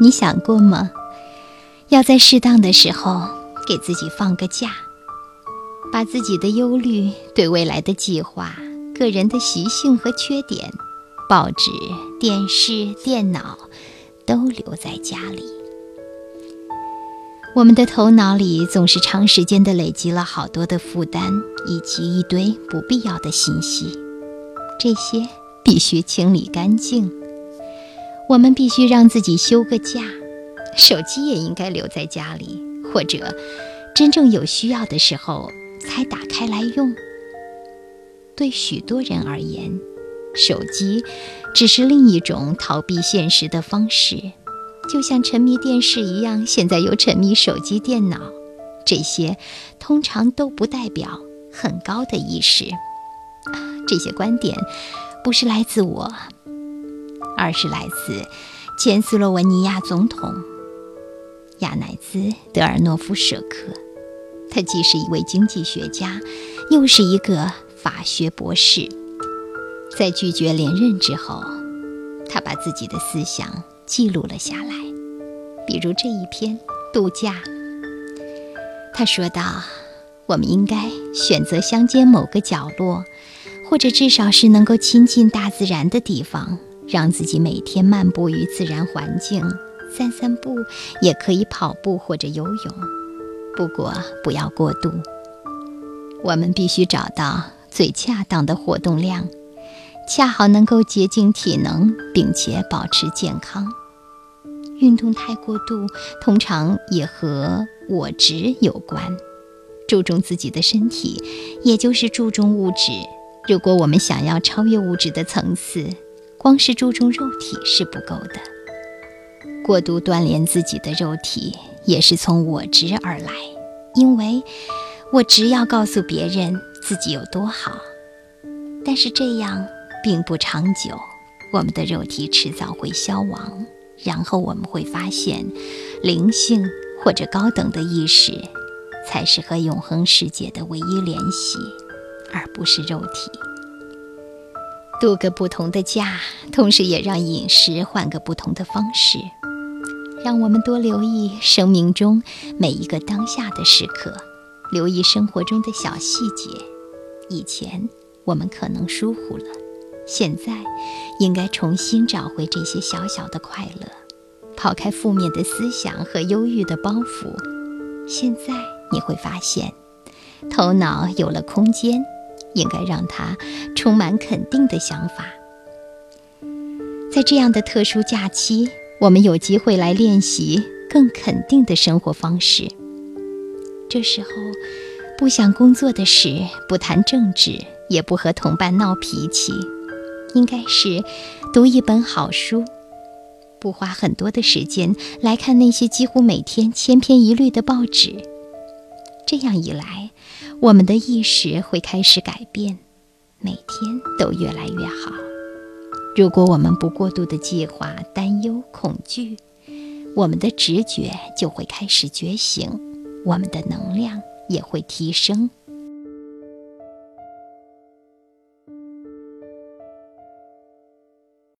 你想过吗？要在适当的时候给自己放个假，把自己的忧虑、对未来的计划、个人的习性和缺点、报纸、电视、电脑都留在家里。我们的头脑里总是长时间的累积了好多的负担，以及一堆不必要的信息，这些必须清理干净。我们必须让自己休个假，手机也应该留在家里，或者真正有需要的时候才打开来用。对许多人而言，手机只是另一种逃避现实的方式。就像沉迷电视一样，现在又沉迷手机、电脑，这些通常都不代表很高的意识。这些观点不是来自我，而是来自前斯洛文尼亚总统亚奈兹·德尔诺夫舍克。他既是一位经济学家，又是一个法学博士。在拒绝连任之后，他把自己的思想。记录了下来，比如这一篇度假。他说道：“我们应该选择乡间某个角落，或者至少是能够亲近大自然的地方，让自己每天漫步于自然环境，散散步，也可以跑步或者游泳。不过不要过度。我们必须找到最恰当的活动量。”恰好能够洁净体能，并且保持健康。运动太过度，通常也和我执有关。注重自己的身体，也就是注重物质。如果我们想要超越物质的层次，光是注重肉体是不够的。过度锻炼自己的肉体，也是从我执而来，因为我执要告诉别人自己有多好。但是这样。并不长久，我们的肉体迟早会消亡，然后我们会发现，灵性或者高等的意识，才是和永恒世界的唯一联系，而不是肉体。度个不同的假，同时也让饮食换个不同的方式，让我们多留意生命中每一个当下的时刻，留意生活中的小细节。以前我们可能疏忽了。现在，应该重新找回这些小小的快乐，抛开负面的思想和忧郁的包袱。现在你会发现，头脑有了空间，应该让他充满肯定的想法。在这样的特殊假期，我们有机会来练习更肯定的生活方式。这时候，不想工作的事，不谈政治，也不和同伴闹脾气。应该是读一本好书，不花很多的时间来看那些几乎每天千篇一律的报纸。这样一来，我们的意识会开始改变，每天都越来越好。如果我们不过度的计划、担忧、恐惧，我们的直觉就会开始觉醒，我们的能量也会提升。